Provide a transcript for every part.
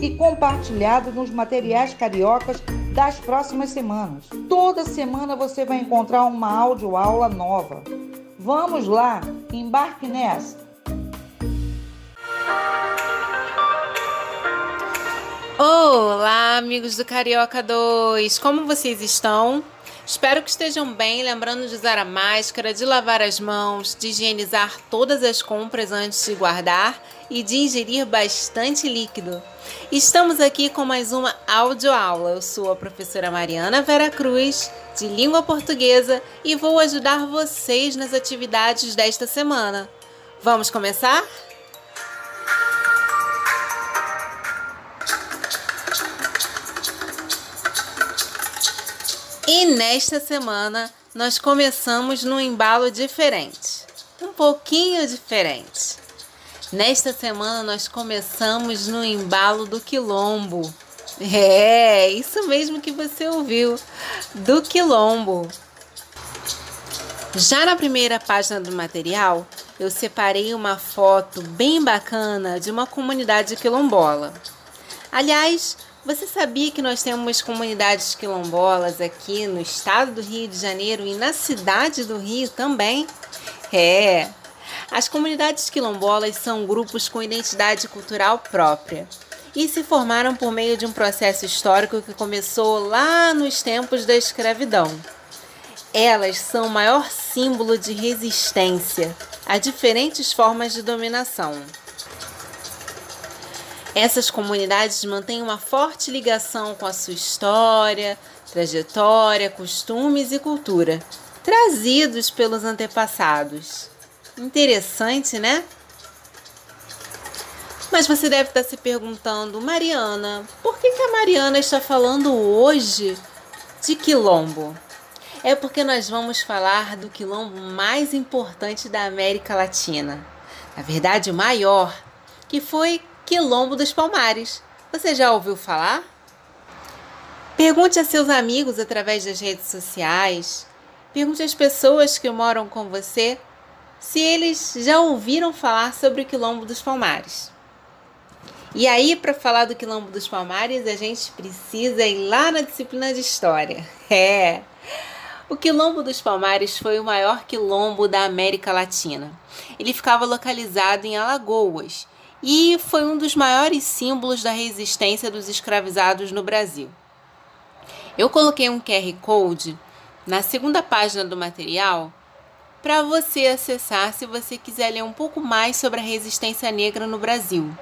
e compartilhado nos materiais cariocas das próximas semanas. Toda semana você vai encontrar uma aula nova. Vamos lá, embarque nessa! Olá, amigos do Carioca 2! Como vocês estão? Espero que estejam bem, lembrando de usar a máscara, de lavar as mãos, de higienizar todas as compras antes de guardar e de ingerir bastante líquido. Estamos aqui com mais uma audioaula. Eu sou a professora Mariana Vera Cruz, de língua portuguesa, e vou ajudar vocês nas atividades desta semana. Vamos começar? E nesta semana nós começamos num embalo diferente, um pouquinho diferente. Nesta semana nós começamos no embalo do quilombo. É, isso mesmo que você ouviu, do quilombo. Já na primeira página do material, eu separei uma foto bem bacana de uma comunidade quilombola. Aliás, você sabia que nós temos comunidades quilombolas aqui no estado do Rio de Janeiro e na cidade do Rio também? É. As comunidades quilombolas são grupos com identidade cultural própria e se formaram por meio de um processo histórico que começou lá nos tempos da escravidão. Elas são o maior símbolo de resistência a diferentes formas de dominação. Essas comunidades mantêm uma forte ligação com a sua história, trajetória, costumes e cultura, trazidos pelos antepassados. Interessante, né? Mas você deve estar se perguntando, Mariana, por que, que a Mariana está falando hoje de quilombo? É porque nós vamos falar do quilombo mais importante da América Latina. Na verdade, o maior, que foi Quilombo dos Palmares. Você já ouviu falar? Pergunte a seus amigos através das redes sociais. Pergunte às pessoas que moram com você se eles já ouviram falar sobre o Quilombo dos Palmares. E aí, para falar do Quilombo dos Palmares, a gente precisa ir lá na disciplina de História. É! O Quilombo dos Palmares foi o maior quilombo da América Latina. Ele ficava localizado em Alagoas e foi um dos maiores símbolos da resistência dos escravizados no Brasil. Eu coloquei um QR Code na segunda página do material para você acessar se você quiser ler um pouco mais sobre a resistência negra no Brasil.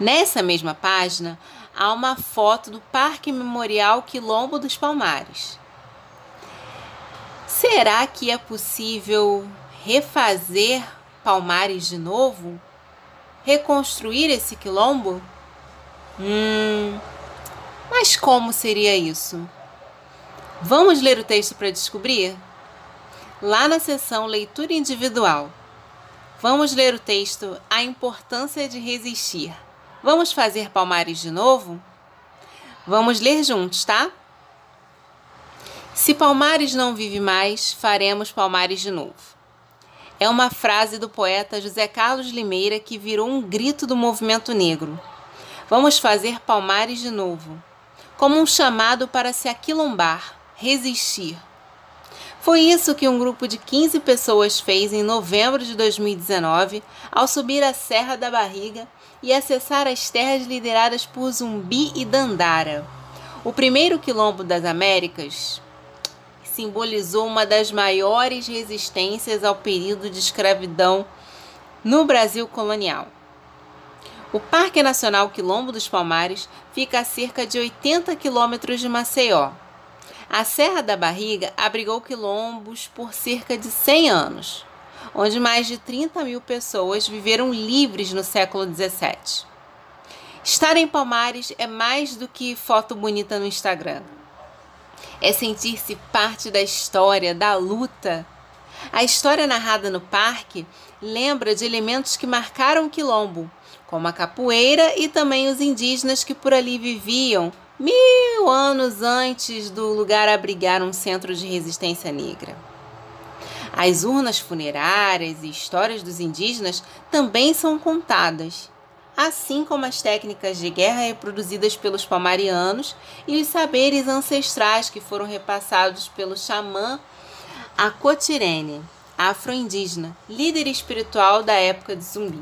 Nessa mesma página há uma foto do Parque Memorial Quilombo dos Palmares. Será que é possível refazer Palmares de novo? Reconstruir esse quilombo? Hum, mas como seria isso? Vamos ler o texto para descobrir? Lá na seção Leitura Individual. Vamos ler o texto A Importância de Resistir. Vamos fazer palmares de novo? Vamos ler juntos, tá? Se Palmares não vive mais, faremos Palmares de novo é uma frase do poeta José Carlos Limeira que virou um grito do movimento negro. Vamos fazer palmares de novo, como um chamado para se aquilombar, resistir. Foi isso que um grupo de 15 pessoas fez em novembro de 2019 ao subir a Serra da Barriga e acessar as terras lideradas por Zumbi e Dandara. O primeiro quilombo das Américas, simbolizou uma das maiores resistências ao período de escravidão no Brasil colonial. O Parque Nacional Quilombo dos Palmares fica a cerca de 80 quilômetros de Maceió. A Serra da Barriga abrigou quilombos por cerca de 100 anos, onde mais de 30 mil pessoas viveram livres no século 17. Estar em Palmares é mais do que foto bonita no Instagram. É sentir-se parte da história, da luta. A história narrada no parque lembra de elementos que marcaram o quilombo, como a capoeira e também os indígenas que por ali viviam mil anos antes do lugar abrigar um centro de resistência negra. As urnas funerárias e histórias dos indígenas também são contadas, assim como as técnicas de guerra reproduzidas pelos palmarianos e os saberes ancestrais que foram repassados pelo xamã Acotirene, afro-indígena, líder espiritual da época de Zumbi.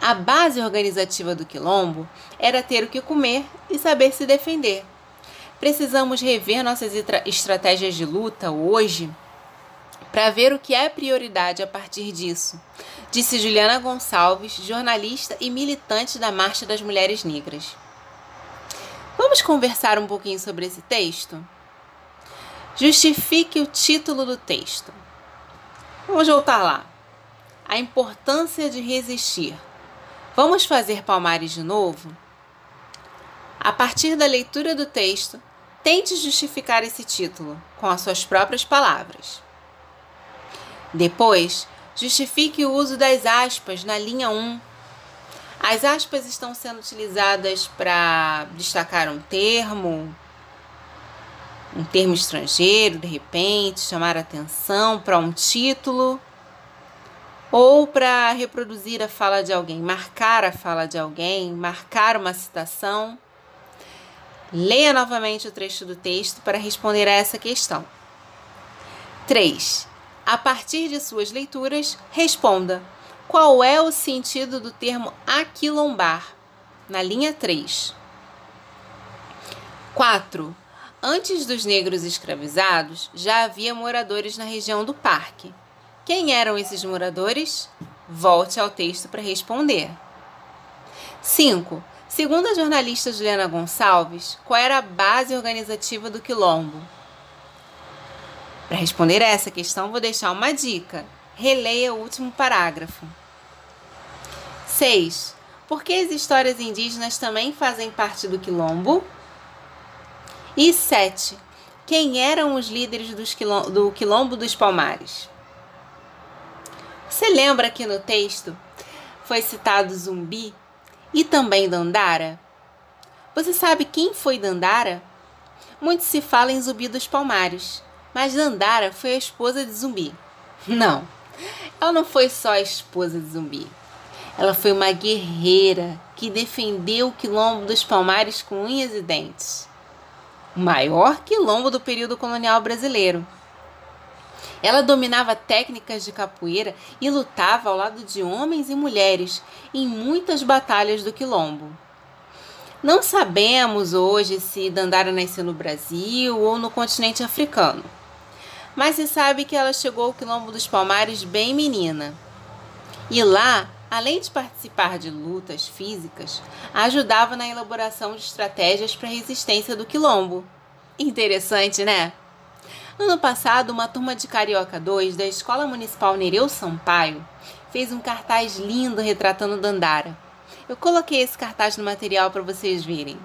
A base organizativa do quilombo era ter o que comer e saber se defender. Precisamos rever nossas estratégias de luta hoje para ver o que é prioridade a partir disso, disse Juliana Gonçalves, jornalista e militante da Marcha das Mulheres Negras. Vamos conversar um pouquinho sobre esse texto? Justifique o título do texto. Vamos voltar lá. A importância de resistir. Vamos fazer palmares de novo? A partir da leitura do texto, tente justificar esse título com as suas próprias palavras. Depois, justifique o uso das aspas na linha 1. As aspas estão sendo utilizadas para destacar um termo, um termo estrangeiro, de repente, chamar atenção para um título ou para reproduzir a fala de alguém, marcar a fala de alguém, marcar uma citação. Leia novamente o trecho do texto para responder a essa questão. 3. A partir de suas leituras, responda: qual é o sentido do termo aquilombar? Na linha 3. 4. Antes dos negros escravizados, já havia moradores na região do parque. Quem eram esses moradores? Volte ao texto para responder. 5. Segundo a jornalista Juliana Gonçalves, qual era a base organizativa do quilombo? Para responder a essa questão, vou deixar uma dica. Releia o último parágrafo. 6. Por que as histórias indígenas também fazem parte do quilombo? E 7. Quem eram os líderes do quilombo dos Palmares? Você lembra que no texto foi citado Zumbi e também Dandara? Você sabe quem foi Dandara? Muito se fala em Zumbi dos Palmares, mas Dandara foi a esposa de Zumbi. Não, ela não foi só a esposa de Zumbi. Ela foi uma guerreira que defendeu o quilombo dos Palmares com unhas e dentes. O maior quilombo do período colonial brasileiro. Ela dominava técnicas de capoeira e lutava ao lado de homens e mulheres em muitas batalhas do quilombo. Não sabemos hoje se Dandara nasceu no Brasil ou no continente africano, mas se sabe que ela chegou ao quilombo dos Palmares bem menina. E lá, além de participar de lutas físicas, ajudava na elaboração de estratégias para a resistência do quilombo. Interessante, né? Ano passado, uma turma de Carioca 2 da Escola Municipal Nereu Sampaio fez um cartaz lindo retratando Dandara. Eu coloquei esse cartaz no material para vocês verem.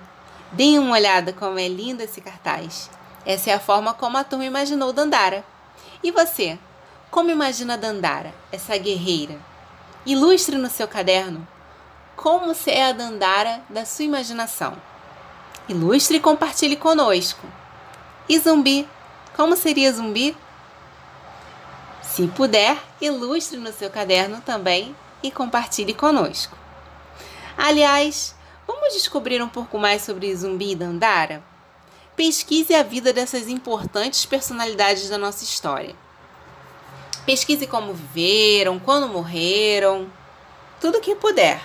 Deem uma olhada como é lindo esse cartaz. Essa é a forma como a turma imaginou Dandara. E você? Como imagina Dandara, essa guerreira? Ilustre no seu caderno como é a Dandara da sua imaginação. Ilustre e compartilhe conosco. E zumbi? Como seria zumbi? Se puder, ilustre no seu caderno também e compartilhe conosco. Aliás, vamos descobrir um pouco mais sobre Zumbi e Dandara? Pesquise a vida dessas importantes personalidades da nossa história. Pesquise como viveram, quando morreram, tudo que puder.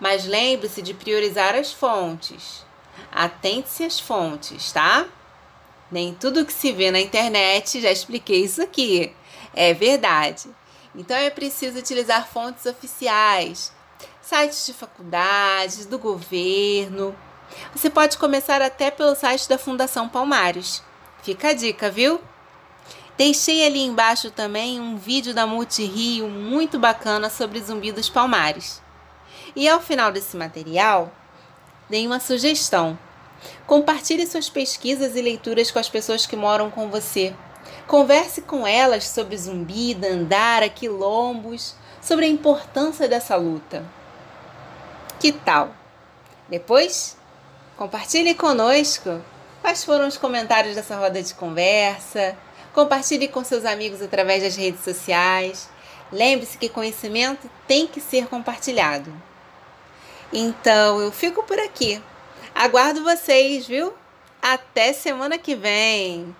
Mas lembre-se de priorizar as fontes. Atente-se às fontes, tá? Nem tudo que se vê na internet, já expliquei isso aqui. É verdade. Então é preciso utilizar fontes oficiais, sites de faculdades, do governo. Você pode começar até pelo site da Fundação Palmares. Fica a dica, viu? Deixei ali embaixo também um vídeo da Multirio muito bacana sobre Zumbi dos Palmares. E ao final desse material, dei uma sugestão. Compartilhe suas pesquisas e leituras com as pessoas que moram com você. Converse com elas sobre zumbi, dandara, quilombos, sobre a importância dessa luta. Que tal? Depois, compartilhe conosco quais foram os comentários dessa roda de conversa Compartilhe com seus amigos através das redes sociais. Lembre-se que conhecimento tem que ser compartilhado. Então, eu fico por aqui. Aguardo vocês, viu? Até semana que vem!